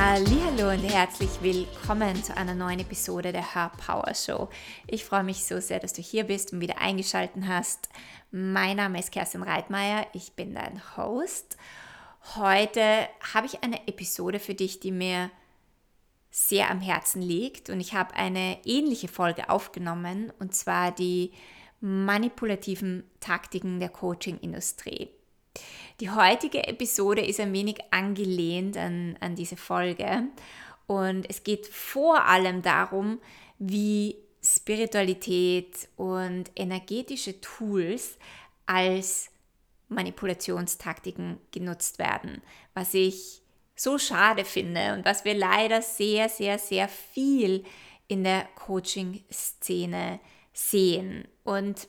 Hallo und herzlich willkommen zu einer neuen Episode der Her Power Show. Ich freue mich so sehr, dass du hier bist und wieder eingeschaltet hast. Mein Name ist Kerstin Reitmeier, ich bin dein Host. Heute habe ich eine Episode für dich, die mir sehr am Herzen liegt und ich habe eine ähnliche Folge aufgenommen und zwar die manipulativen Taktiken der Coaching-Industrie. Die heutige Episode ist ein wenig angelehnt an, an diese Folge und es geht vor allem darum, wie Spiritualität und energetische Tools als Manipulationstaktiken genutzt werden, was ich so schade finde und was wir leider sehr, sehr, sehr viel in der Coaching-Szene sehen. Und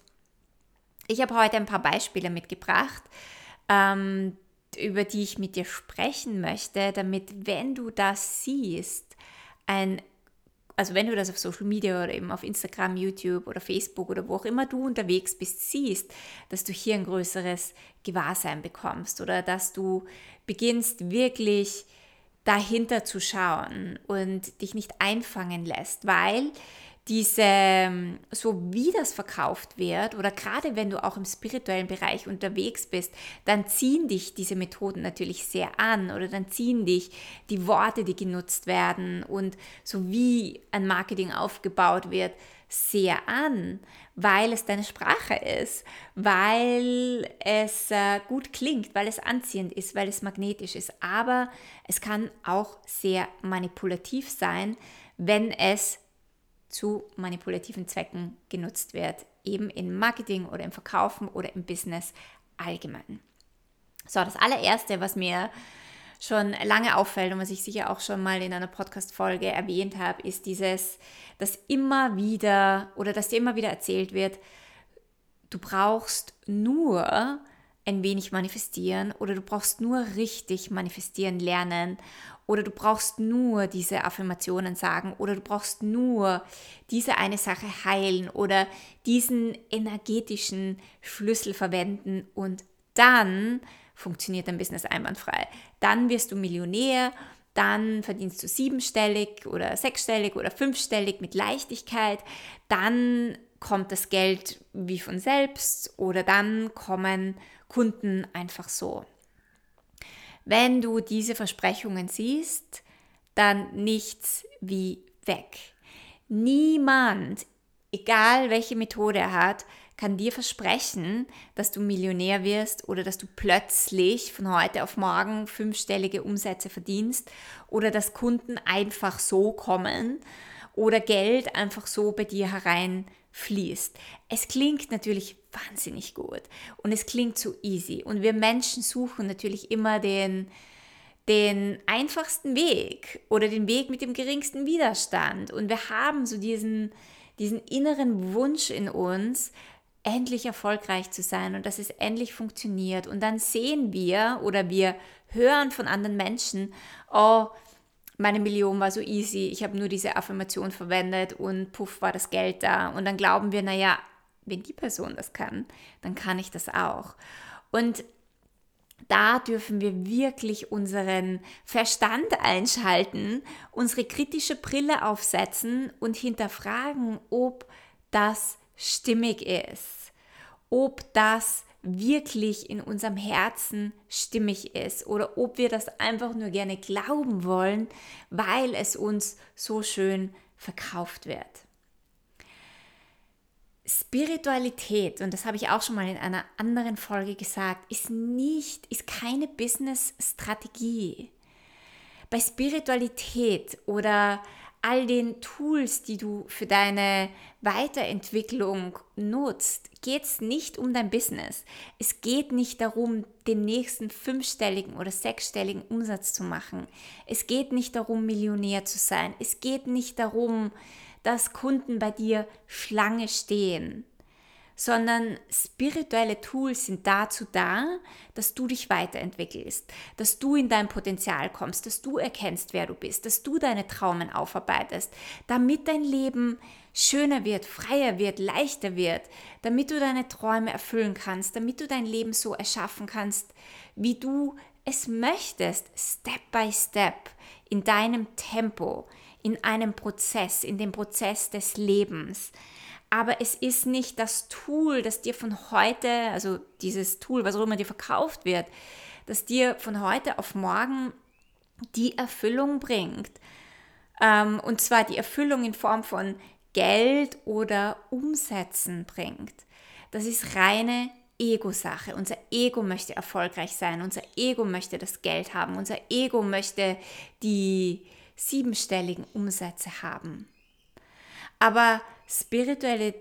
ich habe heute ein paar Beispiele mitgebracht, ähm, über die ich mit dir sprechen möchte, damit, wenn du das siehst, ein also wenn du das auf Social Media oder eben auf Instagram, YouTube oder Facebook oder wo auch immer du unterwegs bist, siehst, dass du hier ein größeres Gewahrsein bekommst oder dass du beginnst wirklich dahinter zu schauen und dich nicht einfangen lässt, weil diese, ähm, so wie das verkauft wird, oder gerade wenn du auch im spirituellen Bereich unterwegs bist, dann ziehen dich diese Methoden natürlich sehr an oder dann ziehen dich die Worte, die genutzt werden und so wie ein Marketing aufgebaut wird, sehr an, weil es deine Sprache ist, weil es äh, gut klingt, weil es anziehend ist, weil es magnetisch ist. Aber es kann auch sehr manipulativ sein, wenn es zu manipulativen Zwecken genutzt wird, eben im Marketing oder im Verkaufen oder im Business allgemein. So, das allererste, was mir schon lange auffällt und was ich sicher auch schon mal in einer Podcast-Folge erwähnt habe, ist dieses, dass immer wieder oder dass dir immer wieder erzählt wird, du brauchst nur ein wenig manifestieren oder du brauchst nur richtig manifestieren lernen oder du brauchst nur diese Affirmationen sagen oder du brauchst nur diese eine Sache heilen oder diesen energetischen Schlüssel verwenden und dann funktioniert dein Business einwandfrei. Dann wirst du Millionär, dann verdienst du siebenstellig oder sechsstellig oder fünfstellig mit Leichtigkeit, dann kommt das Geld wie von selbst oder dann kommen Kunden einfach so. Wenn du diese Versprechungen siehst, dann nichts wie weg. Niemand, egal welche Methode er hat, kann dir versprechen, dass du Millionär wirst oder dass du plötzlich von heute auf morgen fünfstellige Umsätze verdienst oder dass Kunden einfach so kommen oder Geld einfach so bei dir hereinfließt. Es klingt natürlich wahnsinnig gut und es klingt so easy und wir Menschen suchen natürlich immer den den einfachsten Weg oder den Weg mit dem geringsten Widerstand und wir haben so diesen diesen inneren Wunsch in uns, endlich erfolgreich zu sein und dass es endlich funktioniert. Und dann sehen wir oder wir hören von anderen Menschen, oh, meine Million war so easy, ich habe nur diese Affirmation verwendet und puff war das Geld da. Und dann glauben wir, naja, wenn die Person das kann, dann kann ich das auch. Und da dürfen wir wirklich unseren Verstand einschalten, unsere kritische Brille aufsetzen und hinterfragen, ob das stimmig ist, ob das wirklich in unserem Herzen stimmig ist oder ob wir das einfach nur gerne glauben wollen, weil es uns so schön verkauft wird. Spiritualität, und das habe ich auch schon mal in einer anderen Folge gesagt, ist nicht, ist keine Business-Strategie. Bei Spiritualität oder all den Tools, die du für deine Weiterentwicklung nutzt, geht es nicht um dein Business. Es geht nicht darum, den nächsten fünfstelligen oder sechsstelligen Umsatz zu machen. Es geht nicht darum, Millionär zu sein. Es geht nicht darum, dass Kunden bei dir Schlange stehen sondern spirituelle Tools sind dazu da, dass du dich weiterentwickelst, dass du in dein Potenzial kommst, dass du erkennst, wer du bist, dass du deine Traumen aufarbeitest, damit dein Leben schöner wird, freier wird, leichter wird, damit du deine Träume erfüllen kannst, damit du dein Leben so erschaffen kannst, wie du es möchtest, Step by Step, in deinem Tempo, in einem Prozess, in dem Prozess des Lebens. Aber es ist nicht das Tool, das dir von heute, also dieses Tool, was auch immer dir verkauft wird, das dir von heute auf morgen die Erfüllung bringt. Ähm, und zwar die Erfüllung in Form von Geld oder Umsätzen bringt. Das ist reine Ego-Sache. Unser Ego möchte erfolgreich sein, unser Ego möchte das Geld haben, unser Ego möchte die siebenstelligen Umsätze haben. Aber spirituelle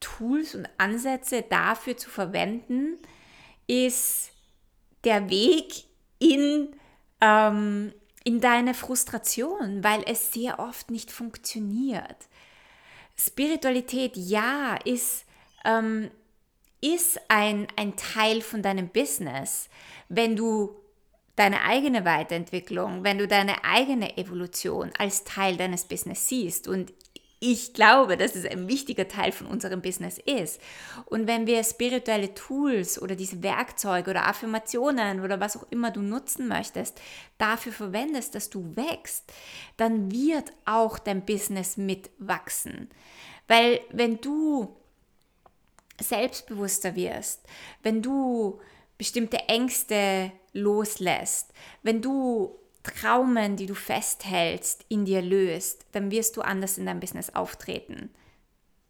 Tools und Ansätze dafür zu verwenden, ist der Weg in, ähm, in deine Frustration, weil es sehr oft nicht funktioniert. Spiritualität, ja, ist, ähm, ist ein, ein Teil von deinem Business. Wenn du deine eigene Weiterentwicklung, wenn du deine eigene Evolution als Teil deines Business siehst. Und ich glaube, dass es ein wichtiger Teil von unserem Business ist. Und wenn wir spirituelle Tools oder diese Werkzeuge oder Affirmationen oder was auch immer du nutzen möchtest, dafür verwendest, dass du wächst, dann wird auch dein Business mitwachsen. Weil wenn du selbstbewusster wirst, wenn du bestimmte Ängste loslässt, wenn du Traumen, die du festhältst, in dir löst, dann wirst du anders in deinem Business auftreten.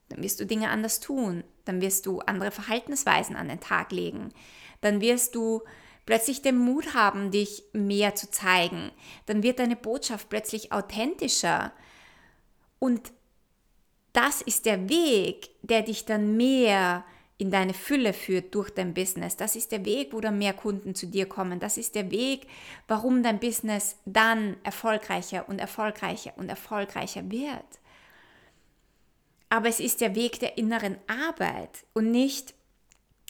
Dann wirst du Dinge anders tun. Dann wirst du andere Verhaltensweisen an den Tag legen. Dann wirst du plötzlich den Mut haben, dich mehr zu zeigen. Dann wird deine Botschaft plötzlich authentischer. Und das ist der Weg, der dich dann mehr in deine Fülle führt durch dein Business. Das ist der Weg, wo dann mehr Kunden zu dir kommen. Das ist der Weg, warum dein Business dann erfolgreicher und erfolgreicher und erfolgreicher wird. Aber es ist der Weg der inneren Arbeit und nicht,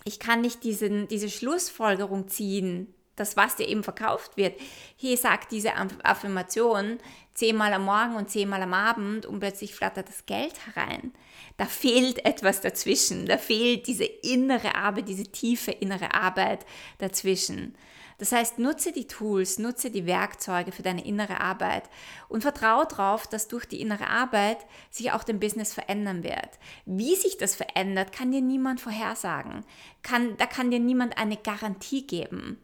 ich kann nicht diesen, diese Schlussfolgerung ziehen, das, was dir eben verkauft wird. Hier sagt diese Affirmation zehnmal am Morgen und zehnmal am Abend und plötzlich flattert das Geld herein. Da fehlt etwas dazwischen. Da fehlt diese innere Arbeit, diese tiefe innere Arbeit dazwischen. Das heißt, nutze die Tools, nutze die Werkzeuge für deine innere Arbeit und vertraue darauf, dass durch die innere Arbeit sich auch dein Business verändern wird. Wie sich das verändert, kann dir niemand vorhersagen. Kann, da kann dir niemand eine Garantie geben.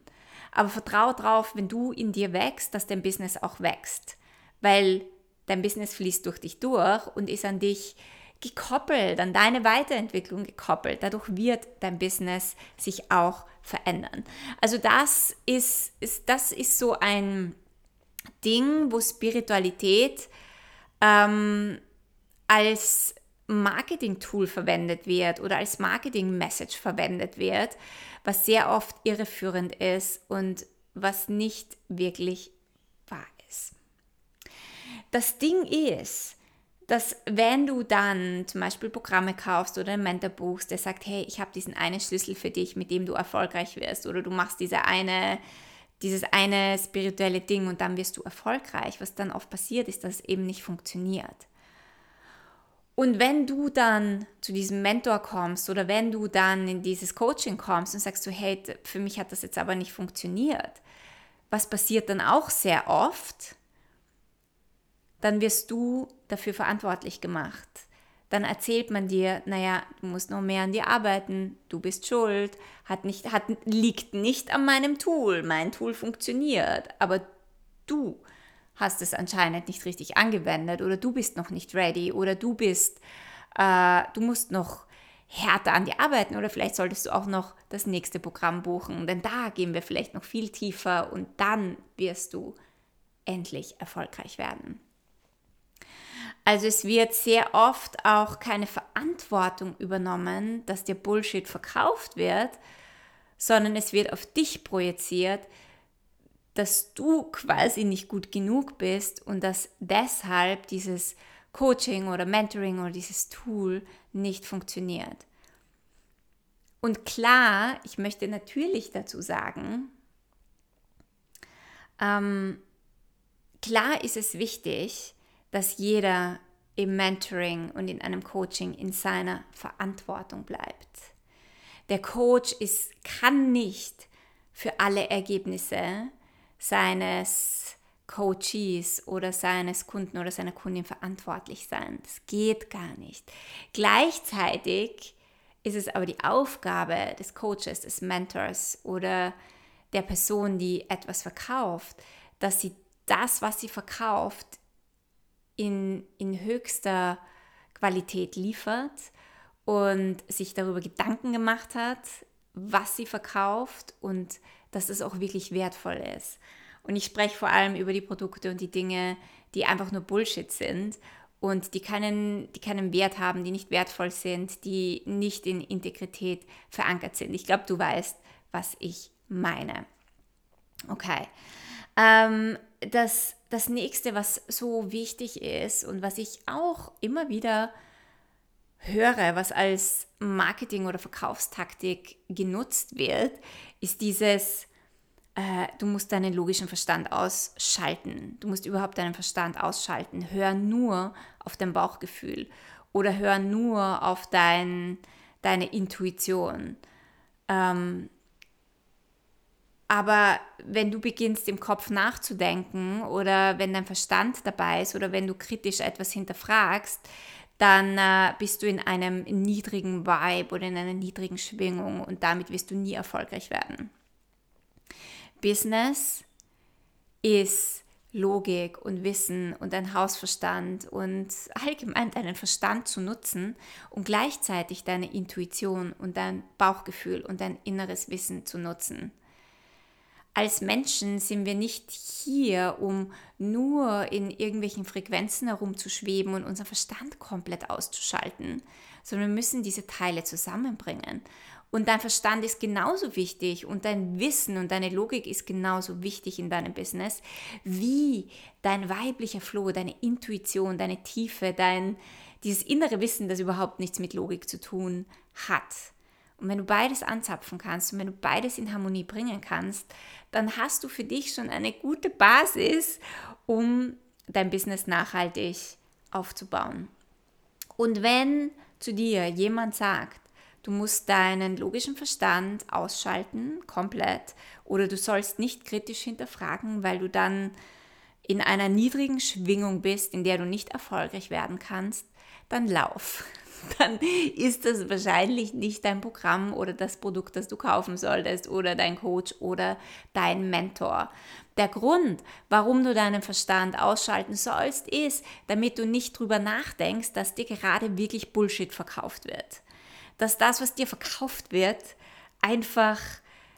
Aber vertraue darauf, wenn du in dir wächst, dass dein Business auch wächst. Weil dein Business fließt durch dich durch und ist an dich gekoppelt, an deine Weiterentwicklung gekoppelt. Dadurch wird dein Business sich auch verändern. Also das ist, ist, das ist so ein Ding, wo Spiritualität ähm, als Marketing-Tool verwendet wird oder als Marketing-Message verwendet wird, was sehr oft irreführend ist und was nicht wirklich. Das Ding ist, dass wenn du dann zum Beispiel Programme kaufst oder einen Mentor buchst, der sagt, hey, ich habe diesen einen Schlüssel für dich, mit dem du erfolgreich wirst oder du machst diese eine, dieses eine spirituelle Ding und dann wirst du erfolgreich, was dann oft passiert ist, dass es eben nicht funktioniert. Und wenn du dann zu diesem Mentor kommst oder wenn du dann in dieses Coaching kommst und sagst du, hey, für mich hat das jetzt aber nicht funktioniert, was passiert dann auch sehr oft? Dann wirst du dafür verantwortlich gemacht. Dann erzählt man dir, naja, du musst noch mehr an dir arbeiten, du bist schuld, hat nicht, hat, liegt nicht an meinem Tool, mein Tool funktioniert, aber du hast es anscheinend nicht richtig angewendet oder du bist noch nicht ready oder du bist, äh, du musst noch härter an dir arbeiten oder vielleicht solltest du auch noch das nächste Programm buchen, denn da gehen wir vielleicht noch viel tiefer und dann wirst du endlich erfolgreich werden. Also es wird sehr oft auch keine Verantwortung übernommen, dass der Bullshit verkauft wird, sondern es wird auf dich projiziert, dass du quasi nicht gut genug bist und dass deshalb dieses Coaching oder Mentoring oder dieses Tool nicht funktioniert. Und klar, ich möchte natürlich dazu sagen, ähm, klar ist es wichtig, dass jeder im Mentoring und in einem Coaching in seiner Verantwortung bleibt. Der Coach ist, kann nicht für alle Ergebnisse seines Coaches oder seines Kunden oder seiner Kundin verantwortlich sein. Das geht gar nicht. Gleichzeitig ist es aber die Aufgabe des Coaches, des Mentors oder der Person, die etwas verkauft, dass sie das, was sie verkauft, in, in höchster Qualität liefert und sich darüber Gedanken gemacht hat, was sie verkauft und dass es auch wirklich wertvoll ist. Und ich spreche vor allem über die Produkte und die Dinge, die einfach nur Bullshit sind und die keinen, die keinen Wert haben, die nicht wertvoll sind, die nicht in Integrität verankert sind. Ich glaube, du weißt, was ich meine. Okay. Ähm, das, das nächste, was so wichtig ist und was ich auch immer wieder höre, was als Marketing- oder Verkaufstaktik genutzt wird, ist dieses, äh, du musst deinen logischen Verstand ausschalten. Du musst überhaupt deinen Verstand ausschalten. Hör nur auf dein Bauchgefühl oder hör nur auf dein, deine Intuition. Ähm, aber wenn du beginnst im Kopf nachzudenken oder wenn dein Verstand dabei ist oder wenn du kritisch etwas hinterfragst, dann äh, bist du in einem niedrigen Vibe oder in einer niedrigen Schwingung und damit wirst du nie erfolgreich werden. Business ist Logik und Wissen und ein Hausverstand und allgemein deinen Verstand zu nutzen und gleichzeitig deine Intuition und dein Bauchgefühl und dein inneres Wissen zu nutzen als Menschen sind wir nicht hier, um nur in irgendwelchen Frequenzen herumzuschweben und unseren Verstand komplett auszuschalten, sondern wir müssen diese Teile zusammenbringen. Und dein Verstand ist genauso wichtig und dein Wissen und deine Logik ist genauso wichtig in deinem Business wie dein weiblicher Flow, deine Intuition, deine Tiefe, dein dieses innere Wissen, das überhaupt nichts mit Logik zu tun hat. Und wenn du beides anzapfen kannst und wenn du beides in Harmonie bringen kannst, dann hast du für dich schon eine gute Basis, um dein Business nachhaltig aufzubauen. Und wenn zu dir jemand sagt, du musst deinen logischen Verstand ausschalten, komplett, oder du sollst nicht kritisch hinterfragen, weil du dann in einer niedrigen Schwingung bist, in der du nicht erfolgreich werden kannst, dann lauf. dann ist das wahrscheinlich nicht dein Programm oder das Produkt, das du kaufen solltest oder dein Coach oder dein Mentor. Der Grund, warum du deinen Verstand ausschalten sollst, ist, damit du nicht drüber nachdenkst, dass dir gerade wirklich Bullshit verkauft wird. Dass das, was dir verkauft wird, einfach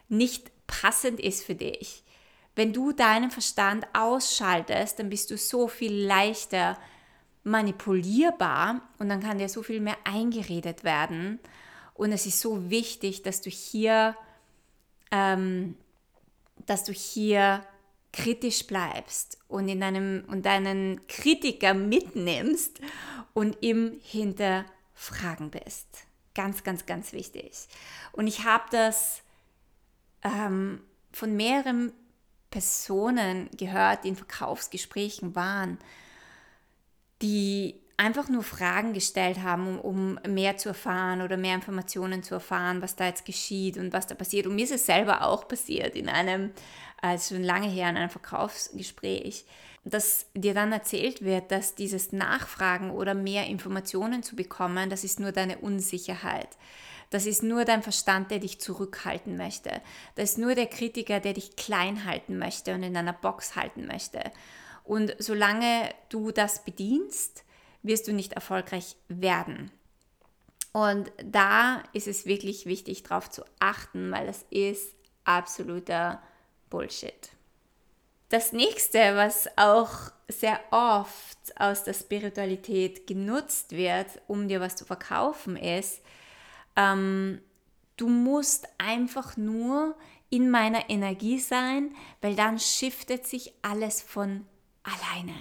nicht passend ist für dich. Wenn du deinen Verstand ausschaltest, dann bist du so viel leichter manipulierbar und dann kann dir so viel mehr eingeredet werden. Und es ist so wichtig, dass du hier, ähm, dass du hier kritisch bleibst und in deinem und deinen Kritiker mitnimmst und ihm hinterfragen bist. Ganz, ganz, ganz wichtig. Und ich habe das ähm, von mehreren Personen gehört, die in Verkaufsgesprächen waren die einfach nur Fragen gestellt haben, um, um, mehr zu erfahren oder mehr Informationen zu erfahren, was da jetzt geschieht und was da passiert. Und mir ist es selber auch passiert in einem, also schon lange her, in einem Verkaufsgespräch, dass dir dann erzählt wird, dass dieses Nachfragen oder mehr Informationen zu bekommen, das ist nur deine Unsicherheit. Das ist nur dein Verstand, der dich zurückhalten möchte. Das ist nur der Kritiker, der dich klein halten möchte und in einer Box halten möchte. Und solange du das bedienst, wirst du nicht erfolgreich werden. Und da ist es wirklich wichtig, darauf zu achten, weil das ist absoluter Bullshit. Das nächste, was auch sehr oft aus der Spiritualität genutzt wird, um dir was zu verkaufen, ist, ähm, du musst einfach nur in meiner Energie sein, weil dann shiftet sich alles von alleine.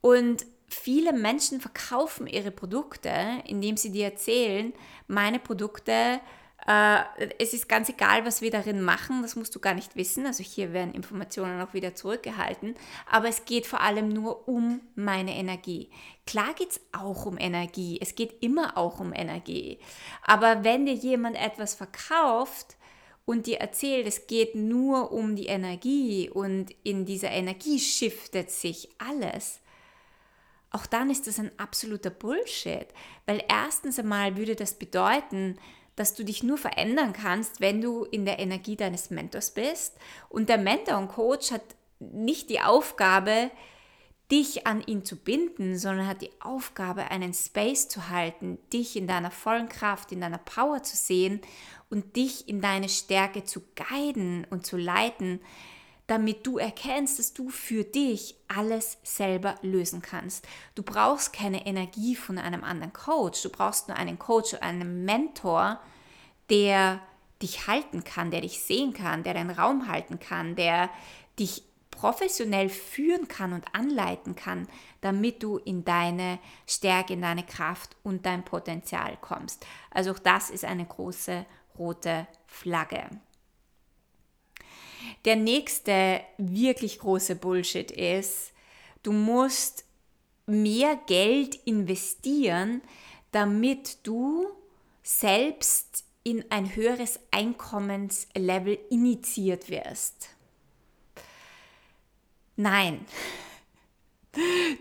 Und viele Menschen verkaufen ihre Produkte, indem sie dir erzählen, meine Produkte, äh, es ist ganz egal, was wir darin machen, das musst du gar nicht wissen. Also hier werden Informationen auch wieder zurückgehalten, aber es geht vor allem nur um meine Energie. Klar geht es auch um Energie, es geht immer auch um Energie. Aber wenn dir jemand etwas verkauft, und dir erzählt, es geht nur um die Energie und in dieser Energie shiftet sich alles, auch dann ist das ein absoluter Bullshit, weil erstens einmal würde das bedeuten, dass du dich nur verändern kannst, wenn du in der Energie deines Mentors bist. Und der Mentor und Coach hat nicht die Aufgabe, dich an ihn zu binden, sondern hat die Aufgabe, einen Space zu halten, dich in deiner vollen Kraft, in deiner Power zu sehen und dich in deine Stärke zu guiden und zu leiten, damit du erkennst, dass du für dich alles selber lösen kannst. Du brauchst keine Energie von einem anderen Coach, du brauchst nur einen Coach, einen Mentor, der dich halten kann, der dich sehen kann, der den Raum halten kann, der dich professionell führen kann und anleiten kann, damit du in deine Stärke, in deine Kraft und dein Potenzial kommst. Also auch das ist eine große rote Flagge. Der nächste wirklich große Bullshit ist, du musst mehr Geld investieren, damit du selbst in ein höheres Einkommenslevel initiiert wirst. Nein.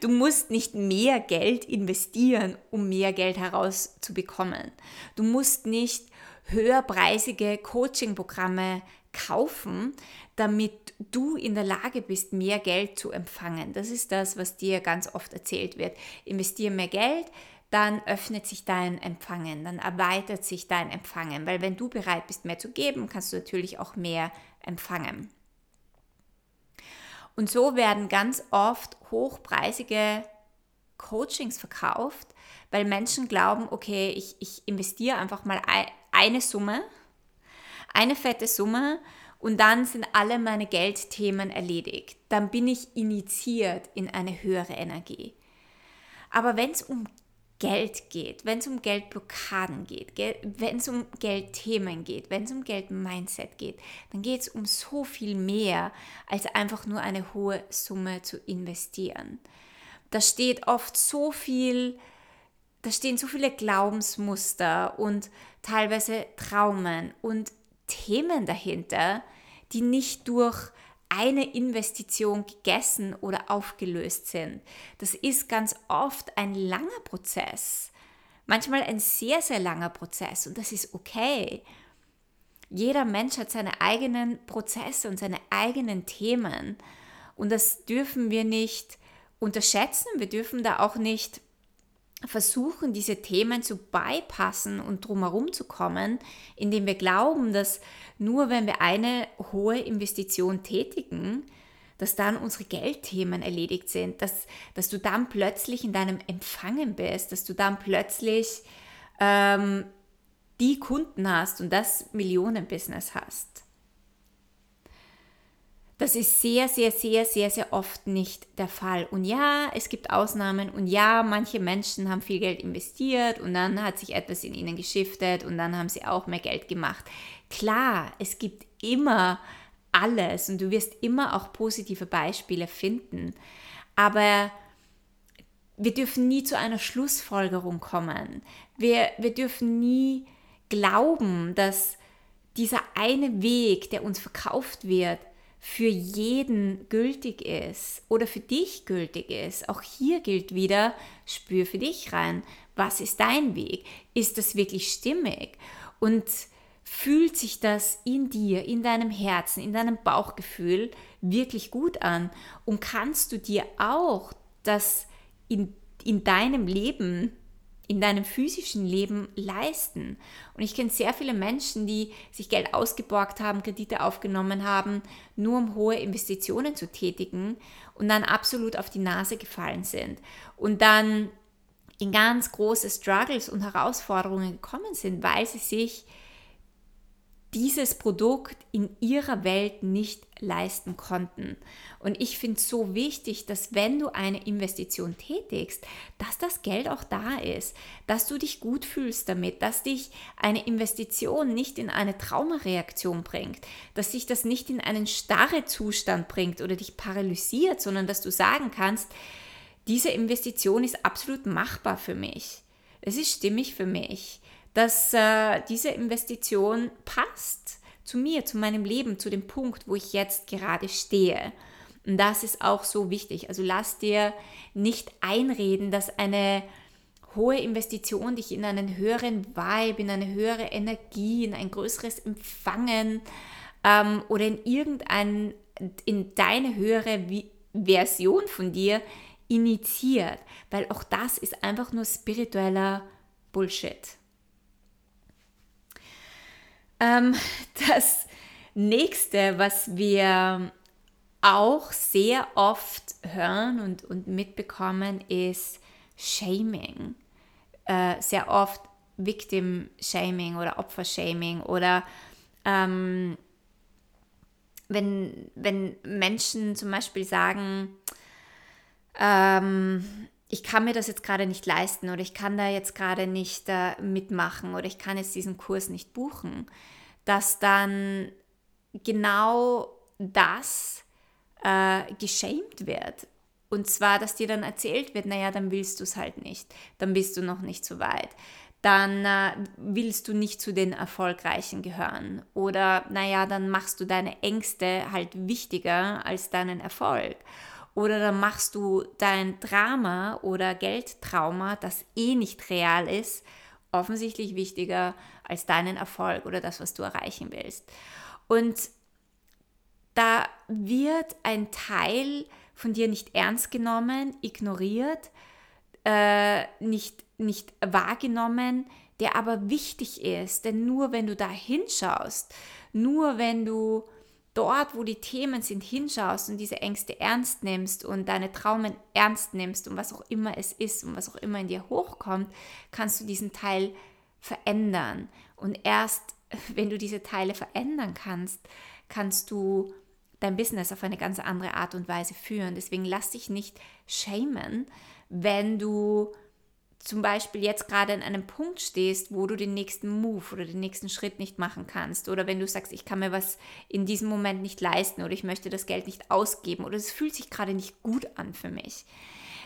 Du musst nicht mehr Geld investieren, um mehr Geld herauszubekommen. Du musst nicht höherpreisige Coaching-Programme kaufen, damit du in der Lage bist, mehr Geld zu empfangen. Das ist das, was dir ganz oft erzählt wird. Investiere mehr Geld, dann öffnet sich dein Empfangen, dann erweitert sich dein Empfangen, weil wenn du bereit bist, mehr zu geben, kannst du natürlich auch mehr empfangen. Und so werden ganz oft hochpreisige Coachings verkauft, weil Menschen glauben, okay, ich, ich investiere einfach mal eine Summe, eine fette Summe und dann sind alle meine Geldthemen erledigt. Dann bin ich initiiert in eine höhere Energie. Aber wenn es um Geld geht, wenn es um Geldblockaden geht, wenn es um Geldthemen geht, wenn es um Geldmindset geht, dann geht es um so viel mehr, als einfach nur eine hohe Summe zu investieren. Da steht oft so viel, da stehen so viele Glaubensmuster und teilweise Traumen und Themen dahinter, die nicht durch eine Investition gegessen oder aufgelöst sind. Das ist ganz oft ein langer Prozess. Manchmal ein sehr, sehr langer Prozess und das ist okay. Jeder Mensch hat seine eigenen Prozesse und seine eigenen Themen und das dürfen wir nicht unterschätzen. Wir dürfen da auch nicht versuchen, diese Themen zu bypassen und drumherum zu kommen, indem wir glauben, dass nur wenn wir eine hohe Investition tätigen, dass dann unsere Geldthemen erledigt sind, dass, dass du dann plötzlich in deinem Empfangen bist, dass du dann plötzlich ähm, die Kunden hast und das Millionenbusiness hast. Das ist sehr, sehr, sehr, sehr, sehr oft nicht der Fall. Und ja, es gibt Ausnahmen und ja, manche Menschen haben viel Geld investiert und dann hat sich etwas in ihnen geschiftet und dann haben sie auch mehr Geld gemacht. Klar, es gibt immer alles und du wirst immer auch positive Beispiele finden. Aber wir dürfen nie zu einer Schlussfolgerung kommen. Wir, wir dürfen nie glauben, dass dieser eine Weg, der uns verkauft wird, für jeden gültig ist oder für dich gültig ist. Auch hier gilt wieder, spür für dich rein. Was ist dein Weg? Ist das wirklich stimmig? Und fühlt sich das in dir, in deinem Herzen, in deinem Bauchgefühl wirklich gut an? Und kannst du dir auch das in, in deinem Leben in deinem physischen Leben leisten. Und ich kenne sehr viele Menschen, die sich Geld ausgeborgt haben, Kredite aufgenommen haben, nur um hohe Investitionen zu tätigen und dann absolut auf die Nase gefallen sind und dann in ganz große Struggles und Herausforderungen gekommen sind, weil sie sich dieses Produkt in ihrer Welt nicht leisten konnten. Und ich finde es so wichtig, dass wenn du eine Investition tätigst, dass das Geld auch da ist, dass du dich gut fühlst damit, dass dich eine Investition nicht in eine Traumareaktion bringt, dass dich das nicht in einen starre Zustand bringt oder dich paralysiert, sondern dass du sagen kannst, diese Investition ist absolut machbar für mich. Es ist stimmig für mich dass äh, diese Investition passt zu mir, zu meinem Leben, zu dem Punkt, wo ich jetzt gerade stehe. Und das ist auch so wichtig. Also lass dir nicht einreden, dass eine hohe Investition dich in einen höheren Vibe, in eine höhere Energie, in ein größeres Empfangen ähm, oder in irgendein, in deine höhere Version von dir initiiert, weil auch das ist einfach nur spiritueller Bullshit. Ähm, das nächste, was wir auch sehr oft hören und, und mitbekommen, ist Shaming. Äh, sehr oft Victim Shaming oder Opfer Shaming oder ähm, wenn, wenn Menschen zum Beispiel sagen, ähm, ich kann mir das jetzt gerade nicht leisten oder ich kann da jetzt gerade nicht äh, mitmachen oder ich kann jetzt diesen Kurs nicht buchen, dass dann genau das äh, geschämt wird. Und zwar, dass dir dann erzählt wird, naja, dann willst du es halt nicht, dann bist du noch nicht so weit, dann äh, willst du nicht zu den Erfolgreichen gehören oder naja, dann machst du deine Ängste halt wichtiger als deinen Erfolg. Oder dann machst du dein Drama oder Geldtrauma, das eh nicht real ist, offensichtlich wichtiger als deinen Erfolg oder das, was du erreichen willst. Und da wird ein Teil von dir nicht ernst genommen, ignoriert, äh, nicht, nicht wahrgenommen, der aber wichtig ist. Denn nur wenn du da hinschaust, nur wenn du dort, wo die Themen sind, hinschaust und diese Ängste ernst nimmst und deine Traumen ernst nimmst und was auch immer es ist und was auch immer in dir hochkommt, kannst du diesen Teil verändern. Und erst wenn du diese Teile verändern kannst, kannst du dein Business auf eine ganz andere Art und Weise führen. Deswegen lass dich nicht schämen, wenn du zum Beispiel jetzt gerade an einem Punkt stehst, wo du den nächsten Move oder den nächsten Schritt nicht machen kannst oder wenn du sagst, ich kann mir was in diesem Moment nicht leisten oder ich möchte das Geld nicht ausgeben oder es fühlt sich gerade nicht gut an für mich.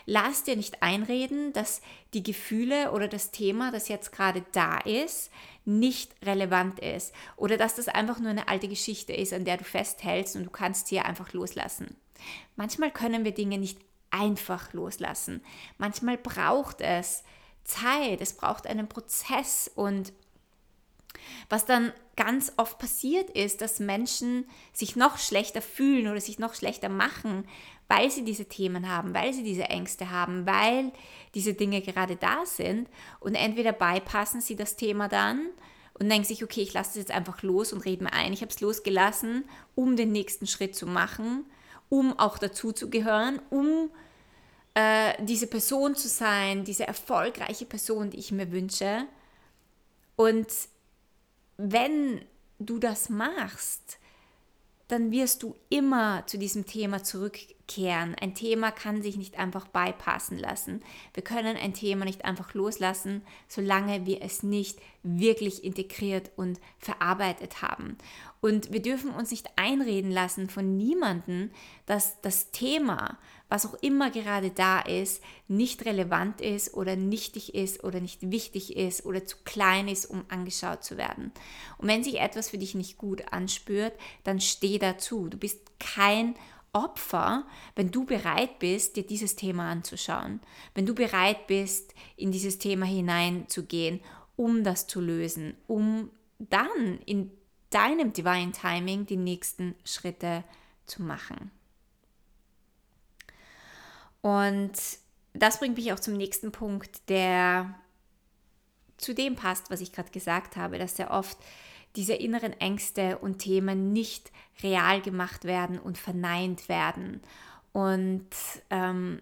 Lass dir nicht einreden, dass die Gefühle oder das Thema, das jetzt gerade da ist, nicht relevant ist oder dass das einfach nur eine alte Geschichte ist, an der du festhältst und du kannst sie einfach loslassen. Manchmal können wir Dinge nicht einfach loslassen. Manchmal braucht es Zeit, es braucht einen Prozess. Und was dann ganz oft passiert ist, dass Menschen sich noch schlechter fühlen oder sich noch schlechter machen, weil sie diese Themen haben, weil sie diese Ängste haben, weil diese Dinge gerade da sind. Und entweder bypassen sie das Thema dann und denken sich, okay, ich lasse es jetzt einfach los und rede mir ein, ich habe es losgelassen, um den nächsten Schritt zu machen, um auch dazu zu gehören, um äh, diese Person zu sein, diese erfolgreiche Person, die ich mir wünsche. Und wenn du das machst, dann wirst du immer zu diesem Thema zurückkehren. Ein Thema kann sich nicht einfach bypassen lassen. Wir können ein Thema nicht einfach loslassen, solange wir es nicht wirklich integriert und verarbeitet haben. Und wir dürfen uns nicht einreden lassen von niemandem, dass das Thema, was auch immer gerade da ist, nicht relevant ist oder nichtig ist oder nicht wichtig ist oder zu klein ist, um angeschaut zu werden. Und wenn sich etwas für dich nicht gut anspürt, dann steh dazu. Du bist kein Opfer, wenn du bereit bist, dir dieses Thema anzuschauen, wenn du bereit bist, in dieses Thema hineinzugehen, um das zu lösen, um dann in deinem Divine Timing die nächsten Schritte zu machen. Und das bringt mich auch zum nächsten Punkt, der zu dem passt, was ich gerade gesagt habe, dass sehr oft diese inneren Ängste und Themen nicht real gemacht werden und verneint werden. Und ähm,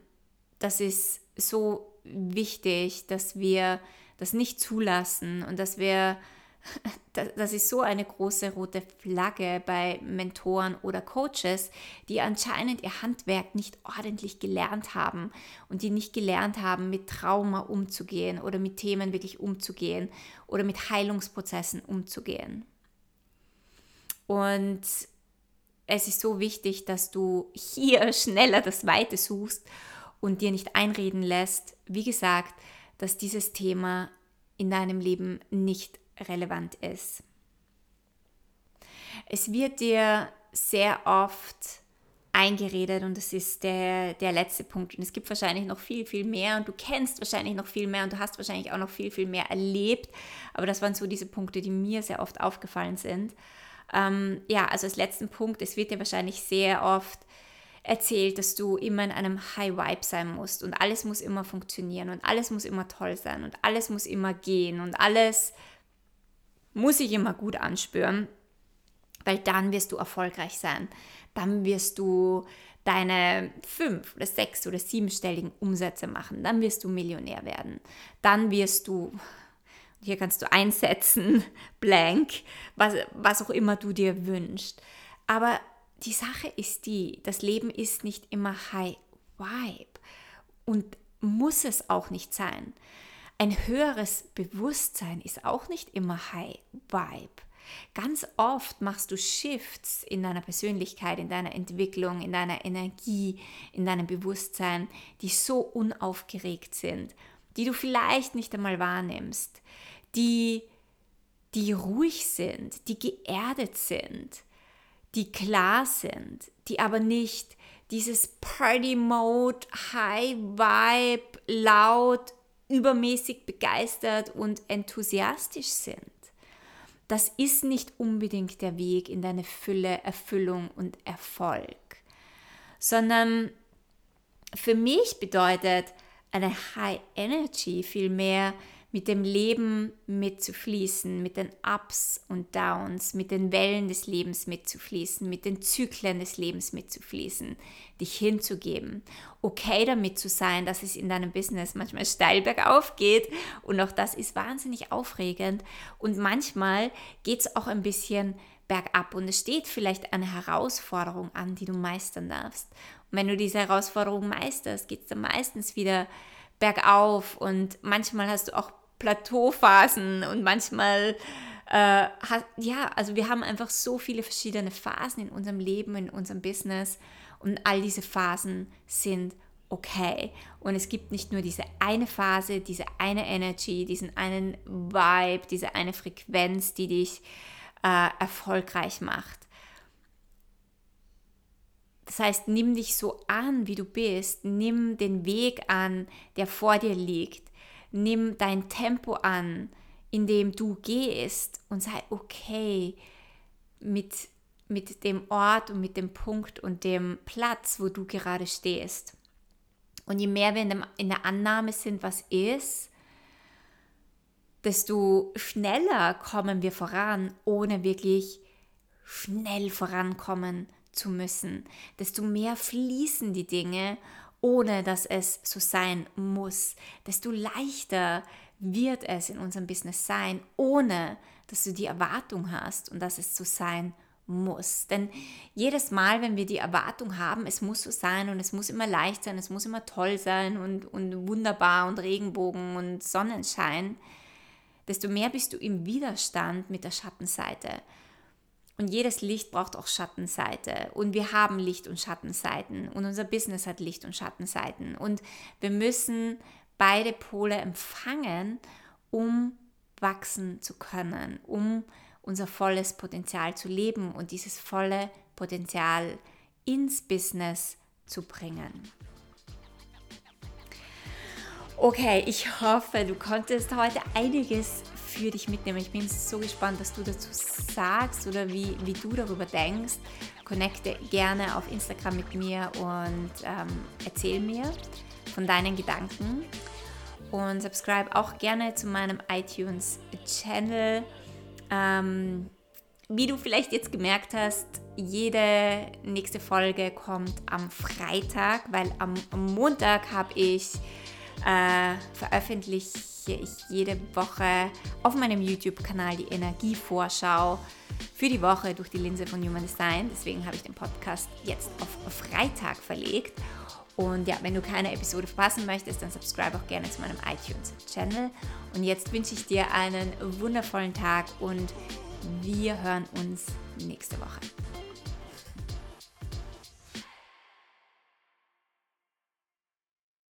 das ist so wichtig, dass wir das nicht zulassen und dass wir das ist so eine große rote Flagge bei Mentoren oder Coaches, die anscheinend ihr Handwerk nicht ordentlich gelernt haben und die nicht gelernt haben, mit Trauma umzugehen oder mit Themen wirklich umzugehen oder mit Heilungsprozessen umzugehen. Und es ist so wichtig, dass du hier schneller das Weite suchst und dir nicht einreden lässt, wie gesagt, dass dieses Thema in deinem Leben nicht relevant ist. Es wird dir sehr oft eingeredet und das ist der, der letzte Punkt. Und es gibt wahrscheinlich noch viel, viel mehr und du kennst wahrscheinlich noch viel mehr und du hast wahrscheinlich auch noch viel, viel mehr erlebt. Aber das waren so diese Punkte, die mir sehr oft aufgefallen sind. Ähm, ja, also als letzten Punkt, es wird dir wahrscheinlich sehr oft erzählt, dass du immer in einem High Vibe sein musst und alles muss immer funktionieren und alles muss immer toll sein und alles muss immer gehen und alles muss sich immer gut anspüren, weil dann wirst du erfolgreich sein. Dann wirst du deine fünf oder sechs oder siebenstelligen Umsätze machen. Dann wirst du Millionär werden. Dann wirst du, hier kannst du einsetzen, blank, was, was auch immer du dir wünschst. Aber die Sache ist die, das Leben ist nicht immer High Vibe und muss es auch nicht sein. Ein höheres Bewusstsein ist auch nicht immer High Vibe. Ganz oft machst du Shifts in deiner Persönlichkeit, in deiner Entwicklung, in deiner Energie, in deinem Bewusstsein, die so unaufgeregt sind, die du vielleicht nicht einmal wahrnimmst, die, die ruhig sind, die geerdet sind, die klar sind, die aber nicht dieses Party-Mode, High-Vibe, laut, übermäßig begeistert und enthusiastisch sind. Das ist nicht unbedingt der Weg in deine Fülle, Erfüllung und Erfolg, sondern für mich bedeutet eine High Energy vielmehr mit dem Leben mitzufließen, mit den Ups und Downs, mit den Wellen des Lebens mitzufließen, mit den Zyklen des Lebens mitzufließen, dich hinzugeben, okay damit zu sein, dass es in deinem Business manchmal steil bergauf geht und auch das ist wahnsinnig aufregend und manchmal geht es auch ein bisschen bergab und es steht vielleicht eine Herausforderung an, die du meistern darfst. Und wenn du diese Herausforderung meisterst, geht es dann meistens wieder bergauf und manchmal hast du auch Plateauphasen und manchmal, äh, hat, ja, also wir haben einfach so viele verschiedene Phasen in unserem Leben, in unserem Business und all diese Phasen sind okay. Und es gibt nicht nur diese eine Phase, diese eine Energy, diesen einen Vibe, diese eine Frequenz, die dich äh, erfolgreich macht. Das heißt, nimm dich so an, wie du bist, nimm den Weg an, der vor dir liegt nimm dein Tempo an, in dem du gehst und sei okay mit, mit dem Ort und mit dem Punkt und dem Platz, wo du gerade stehst. Und je mehr wir in, dem, in der Annahme sind, was ist, desto schneller kommen wir voran, ohne wirklich schnell vorankommen zu müssen. Desto mehr fließen die Dinge ohne dass es so sein muss. Desto leichter wird es in unserem Business sein, ohne dass du die Erwartung hast und dass es so sein muss. Denn jedes Mal, wenn wir die Erwartung haben, es muss so sein und es muss immer leicht sein, es muss immer toll sein und, und wunderbar und Regenbogen und Sonnenschein, desto mehr bist du im Widerstand mit der Schattenseite. Und jedes Licht braucht auch Schattenseite. Und wir haben Licht- und Schattenseiten. Und unser Business hat Licht- und Schattenseiten. Und wir müssen beide Pole empfangen, um wachsen zu können, um unser volles Potenzial zu leben und dieses volle Potenzial ins Business zu bringen. Okay, ich hoffe, du konntest heute einiges für dich mitnehmen. Ich bin so gespannt, was du dazu sagst oder wie, wie du darüber denkst. Connecte gerne auf Instagram mit mir und ähm, erzähl mir von deinen Gedanken. Und subscribe auch gerne zu meinem iTunes-Channel. Ähm, wie du vielleicht jetzt gemerkt hast, jede nächste Folge kommt am Freitag, weil am Montag habe ich äh, veröffentliche ich jede Woche auf meinem YouTube-Kanal die Energievorschau für die Woche durch die Linse von Human Design. Deswegen habe ich den Podcast jetzt auf Freitag verlegt. Und ja, wenn du keine Episode verpassen möchtest, dann subscribe auch gerne zu meinem iTunes-Channel. Und jetzt wünsche ich dir einen wundervollen Tag und wir hören uns nächste Woche.